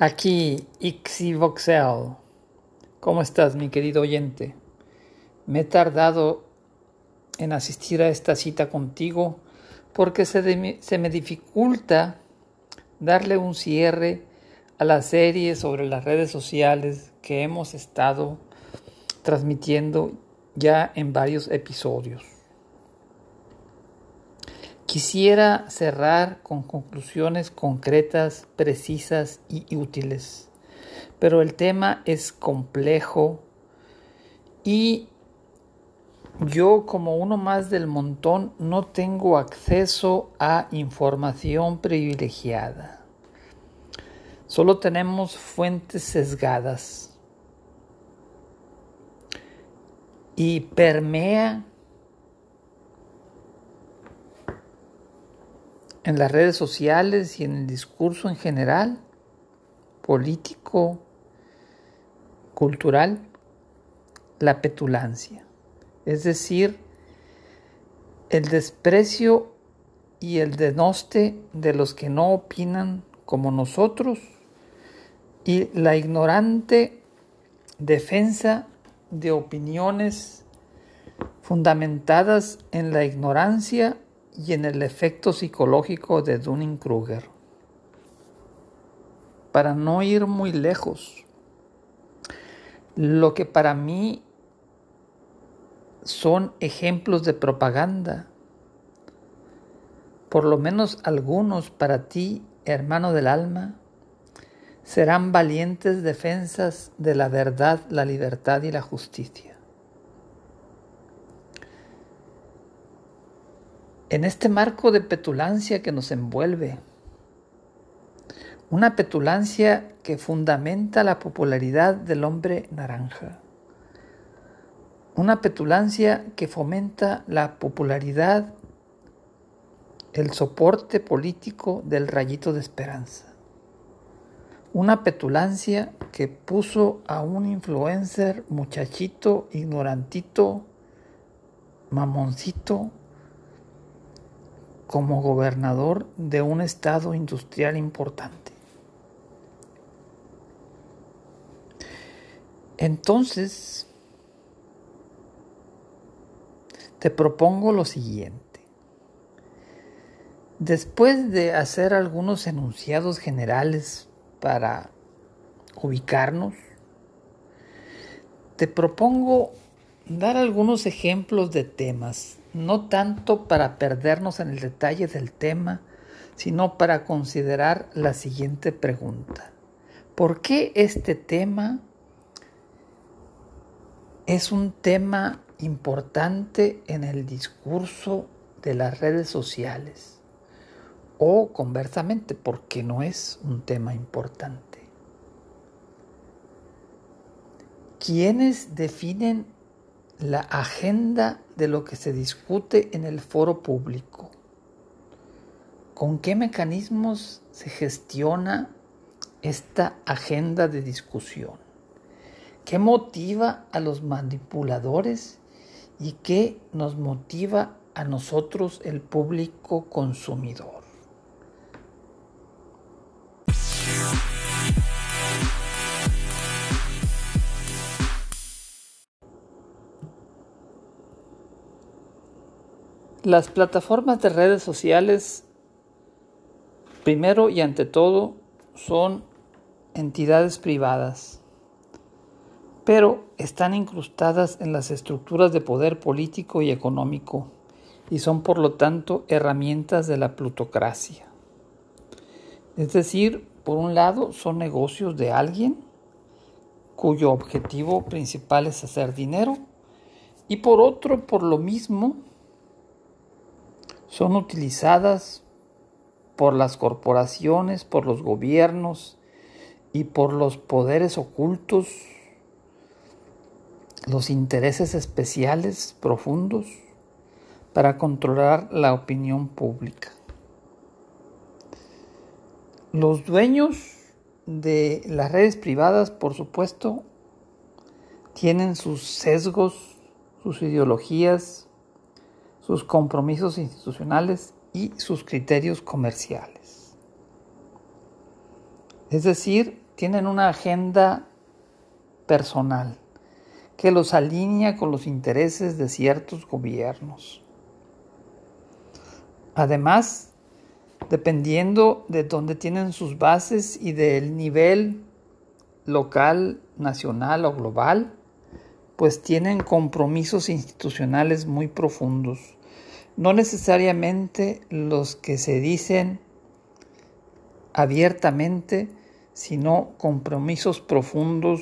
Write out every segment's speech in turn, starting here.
Aquí Ixivoxel. ¿Cómo estás, mi querido oyente? Me he tardado en asistir a esta cita contigo porque se, se me dificulta darle un cierre a la serie sobre las redes sociales que hemos estado transmitiendo ya en varios episodios. Quisiera cerrar con conclusiones concretas, precisas y útiles, pero el tema es complejo y yo como uno más del montón no tengo acceso a información privilegiada. Solo tenemos fuentes sesgadas y permea en las redes sociales y en el discurso en general, político, cultural, la petulancia, es decir, el desprecio y el denoste de los que no opinan como nosotros y la ignorante defensa de opiniones fundamentadas en la ignorancia y en el efecto psicológico de Dunning-Kruger. Para no ir muy lejos, lo que para mí son ejemplos de propaganda, por lo menos algunos para ti, hermano del alma, serán valientes defensas de la verdad, la libertad y la justicia. En este marco de petulancia que nos envuelve, una petulancia que fundamenta la popularidad del hombre naranja, una petulancia que fomenta la popularidad, el soporte político del rayito de esperanza una petulancia que puso a un influencer muchachito, ignorantito, mamoncito, como gobernador de un estado industrial importante. Entonces, te propongo lo siguiente. Después de hacer algunos enunciados generales para ubicarnos, te propongo dar algunos ejemplos de temas, no tanto para perdernos en el detalle del tema, sino para considerar la siguiente pregunta. ¿Por qué este tema es un tema importante en el discurso de las redes sociales? o conversamente porque no es un tema importante. ¿Quiénes definen la agenda de lo que se discute en el foro público? ¿Con qué mecanismos se gestiona esta agenda de discusión? ¿Qué motiva a los manipuladores y qué nos motiva a nosotros el público consumidor? Las plataformas de redes sociales, primero y ante todo, son entidades privadas, pero están incrustadas en las estructuras de poder político y económico y son por lo tanto herramientas de la plutocracia. Es decir, por un lado son negocios de alguien cuyo objetivo principal es hacer dinero y por otro, por lo mismo, son utilizadas por las corporaciones, por los gobiernos y por los poderes ocultos, los intereses especiales profundos para controlar la opinión pública. Los dueños de las redes privadas, por supuesto, tienen sus sesgos, sus ideologías, sus compromisos institucionales y sus criterios comerciales. Es decir, tienen una agenda personal que los alinea con los intereses de ciertos gobiernos. Además, dependiendo de dónde tienen sus bases y del nivel local, nacional o global, pues tienen compromisos institucionales muy profundos, no necesariamente los que se dicen abiertamente, sino compromisos profundos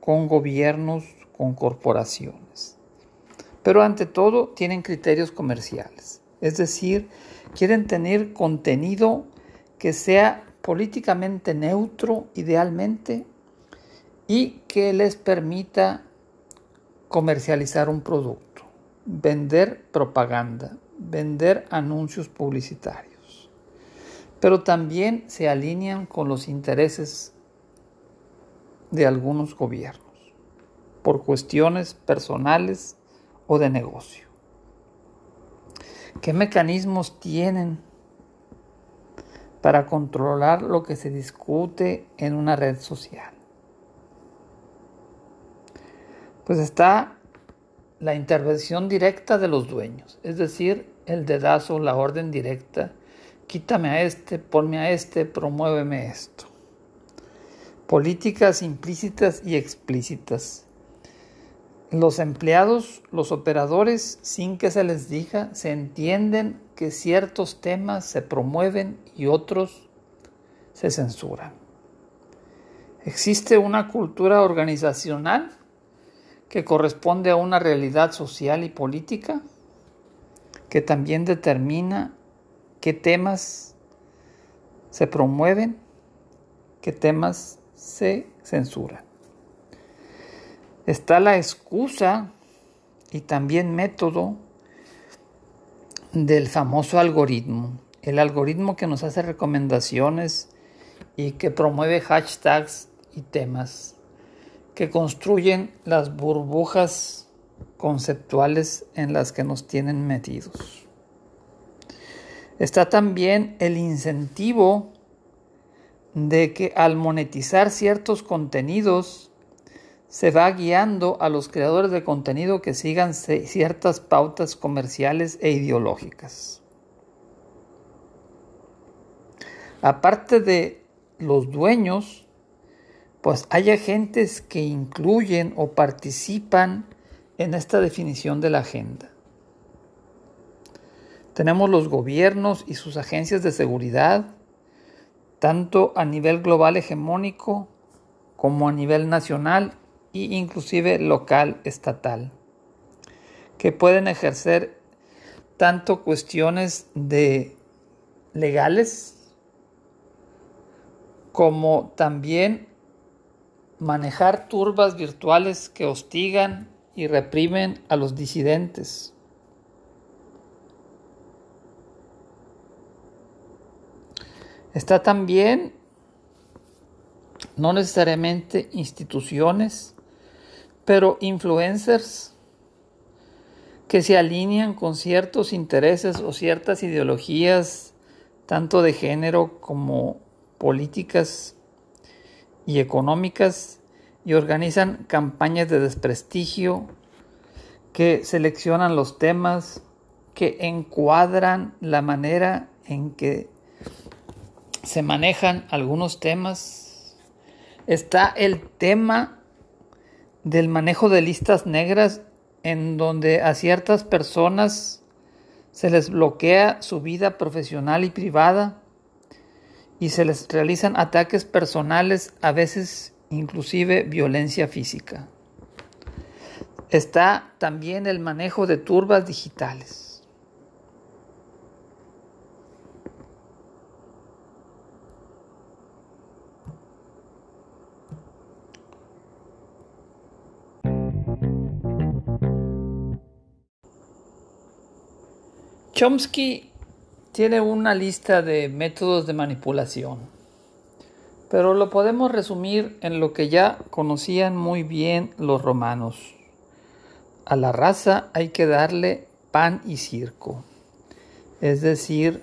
con gobiernos, con corporaciones. Pero ante todo tienen criterios comerciales, es decir, quieren tener contenido que sea políticamente neutro, idealmente, y que les permita comercializar un producto, vender propaganda, vender anuncios publicitarios. Pero también se alinean con los intereses de algunos gobiernos por cuestiones personales o de negocio. ¿Qué mecanismos tienen para controlar lo que se discute en una red social? Pues está la intervención directa de los dueños, es decir, el dedazo, la orden directa, quítame a este, ponme a este, promuéveme esto. Políticas implícitas y explícitas los empleados, los operadores, sin que se les diga, se entienden que ciertos temas se promueven y otros se censuran. Existe una cultura organizacional que corresponde a una realidad social y política que también determina qué temas se promueven, qué temas se censuran está la excusa y también método del famoso algoritmo. El algoritmo que nos hace recomendaciones y que promueve hashtags y temas que construyen las burbujas conceptuales en las que nos tienen metidos. Está también el incentivo de que al monetizar ciertos contenidos se va guiando a los creadores de contenido que sigan ciertas pautas comerciales e ideológicas. Aparte de los dueños, pues hay agentes que incluyen o participan en esta definición de la agenda. Tenemos los gobiernos y sus agencias de seguridad, tanto a nivel global hegemónico como a nivel nacional y inclusive local, estatal, que pueden ejercer tanto cuestiones de legales como también manejar turbas virtuales que hostigan y reprimen a los disidentes. Está también no necesariamente instituciones, pero influencers que se alinean con ciertos intereses o ciertas ideologías, tanto de género como políticas y económicas, y organizan campañas de desprestigio que seleccionan los temas, que encuadran la manera en que se manejan algunos temas. Está el tema del manejo de listas negras en donde a ciertas personas se les bloquea su vida profesional y privada y se les realizan ataques personales, a veces inclusive violencia física. Está también el manejo de turbas digitales. Chomsky tiene una lista de métodos de manipulación, pero lo podemos resumir en lo que ya conocían muy bien los romanos. A la raza hay que darle pan y circo, es decir,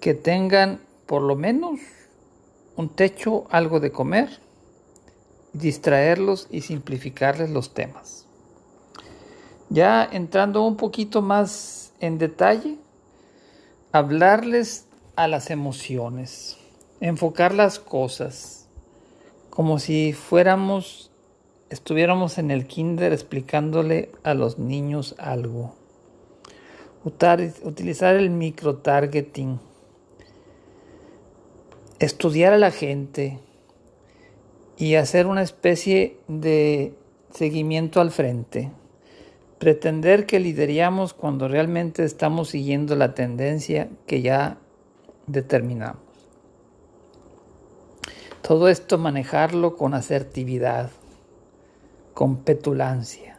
que tengan por lo menos un techo, algo de comer, distraerlos y simplificarles los temas. Ya entrando un poquito más en detalle, hablarles a las emociones, enfocar las cosas, como si fuéramos, estuviéramos en el kinder explicándole a los niños algo. Utilizar el micro-targeting, estudiar a la gente y hacer una especie de seguimiento al frente. Pretender que lideramos cuando realmente estamos siguiendo la tendencia que ya determinamos. Todo esto manejarlo con asertividad, con petulancia.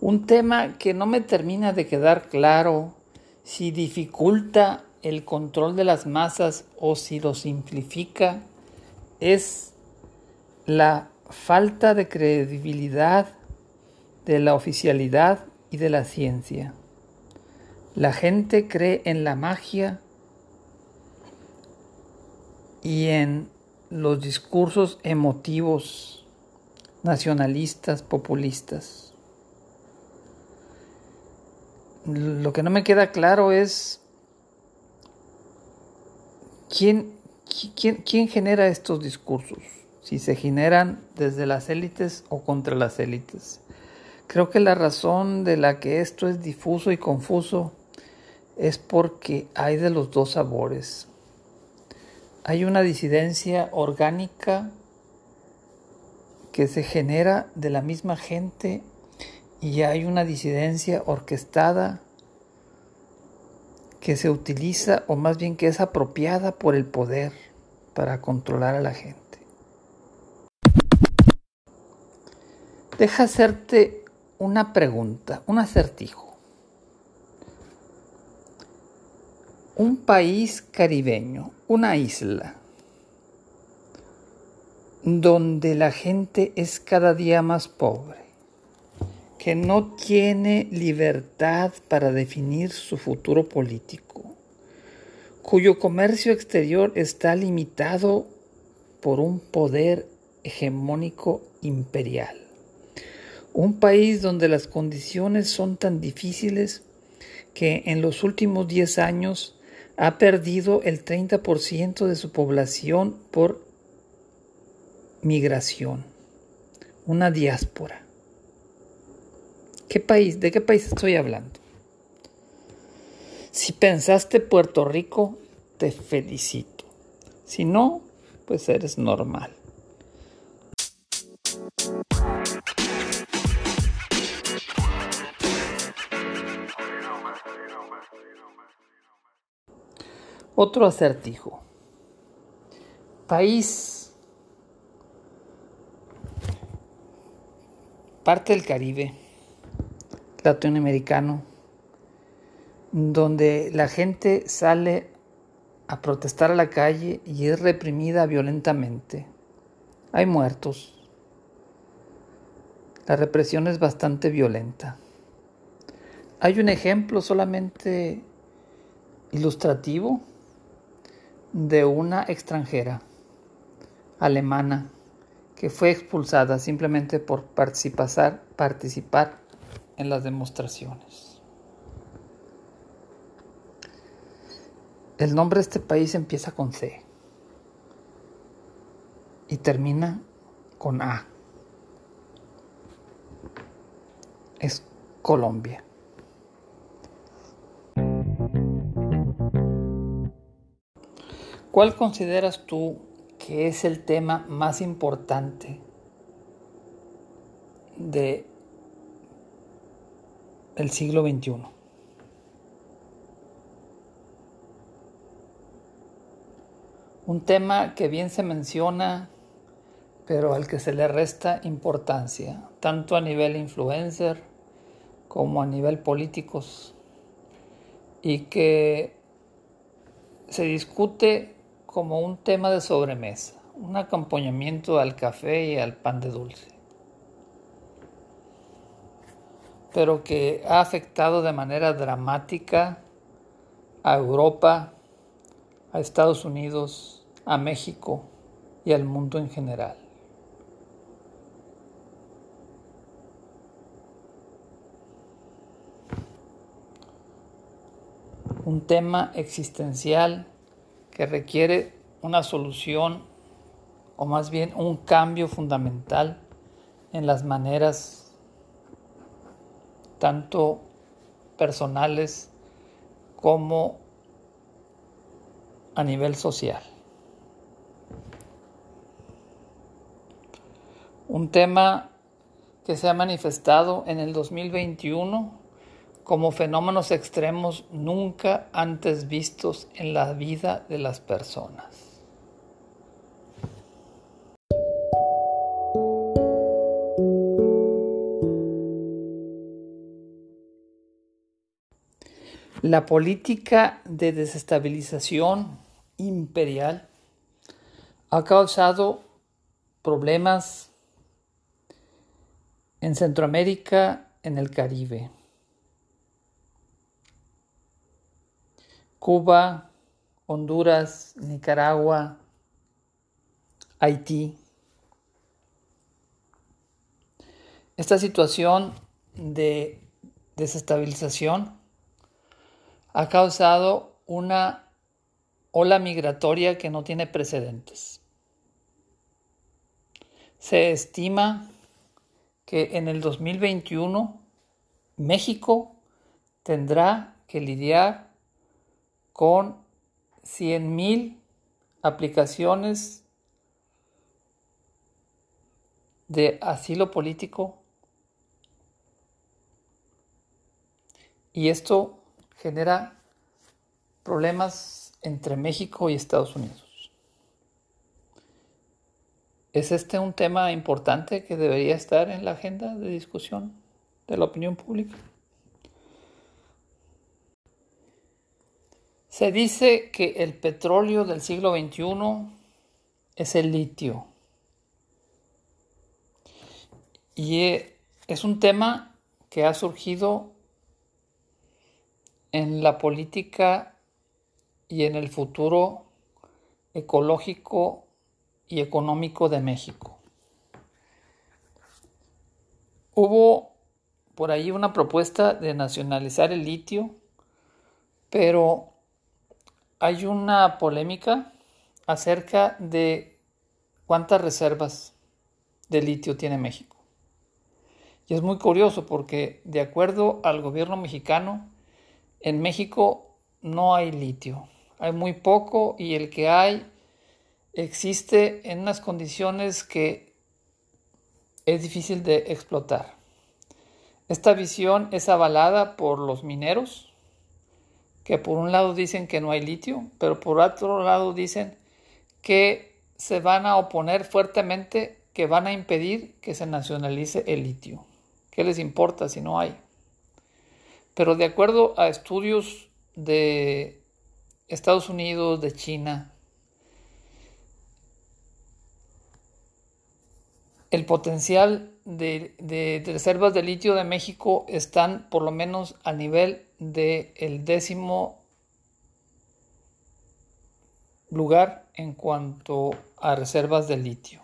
Un tema que no me termina de quedar claro si dificulta el control de las masas o si lo simplifica es la falta de credibilidad de la oficialidad y de la ciencia. La gente cree en la magia y en los discursos emotivos, nacionalistas, populistas. Lo que no me queda claro es quién, quién, quién genera estos discursos, si se generan desde las élites o contra las élites. Creo que la razón de la que esto es difuso y confuso es porque hay de los dos sabores. Hay una disidencia orgánica que se genera de la misma gente y hay una disidencia orquestada que se utiliza o más bien que es apropiada por el poder para controlar a la gente. Deja hacerte una pregunta, un acertijo. Un país caribeño, una isla, donde la gente es cada día más pobre, que no tiene libertad para definir su futuro político, cuyo comercio exterior está limitado por un poder hegemónico imperial un país donde las condiciones son tan difíciles que en los últimos 10 años ha perdido el 30% de su población por migración, una diáspora. ¿Qué país? ¿De qué país estoy hablando? Si pensaste Puerto Rico, te felicito. Si no, pues eres normal. Otro acertijo. País, parte del Caribe, latinoamericano, donde la gente sale a protestar a la calle y es reprimida violentamente. Hay muertos. La represión es bastante violenta. Hay un ejemplo solamente ilustrativo de una extranjera alemana que fue expulsada simplemente por participar, participar en las demostraciones. El nombre de este país empieza con C y termina con A. Es Colombia. ¿Cuál consideras tú que es el tema más importante de el siglo XXI? Un tema que bien se menciona, pero al que se le resta importancia, tanto a nivel influencer como a nivel políticos, y que se discute como un tema de sobremesa, un acompañamiento al café y al pan de dulce. Pero que ha afectado de manera dramática a Europa, a Estados Unidos, a México y al mundo en general. Un tema existencial que requiere una solución o más bien un cambio fundamental en las maneras tanto personales como a nivel social. Un tema que se ha manifestado en el 2021 como fenómenos extremos nunca antes vistos en la vida de las personas. La política de desestabilización imperial ha causado problemas en Centroamérica, en el Caribe. Cuba, Honduras, Nicaragua, Haití. Esta situación de desestabilización ha causado una ola migratoria que no tiene precedentes. Se estima que en el 2021 México tendrá que lidiar con 100.000 aplicaciones de asilo político y esto genera problemas entre México y Estados Unidos. ¿Es este un tema importante que debería estar en la agenda de discusión de la opinión pública? Se dice que el petróleo del siglo XXI es el litio. Y es un tema que ha surgido en la política y en el futuro ecológico y económico de México. Hubo por ahí una propuesta de nacionalizar el litio, pero hay una polémica acerca de cuántas reservas de litio tiene México. Y es muy curioso porque de acuerdo al gobierno mexicano, en México no hay litio, hay muy poco y el que hay existe en unas condiciones que es difícil de explotar. Esta visión es avalada por los mineros, que por un lado dicen que no hay litio, pero por otro lado dicen que se van a oponer fuertemente, que van a impedir que se nacionalice el litio. ¿Qué les importa si no hay? Pero de acuerdo a estudios de Estados Unidos, de China, el potencial de, reservas de litio de México están por lo menos a nivel del décimo lugar en cuanto a reservas de litio.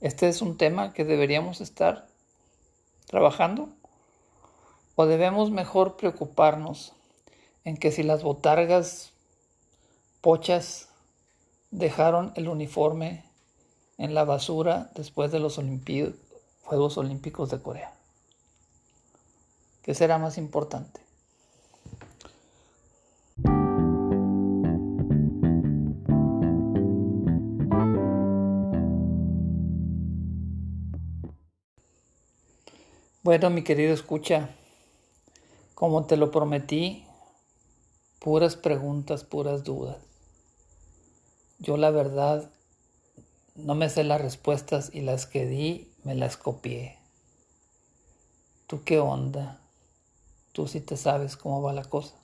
Este es un tema que deberíamos estar trabajando ¿O debemos mejor preocuparnos en que si las botargas pochas dejaron el uniforme en la basura después de los Juegos Olímpicos de Corea? ¿Qué será más importante? Bueno, mi querido escucha, como te lo prometí, puras preguntas, puras dudas. Yo la verdad no me sé las respuestas y las que di me las copié. ¿Tú qué onda? ¿Tú sí te sabes cómo va la cosa?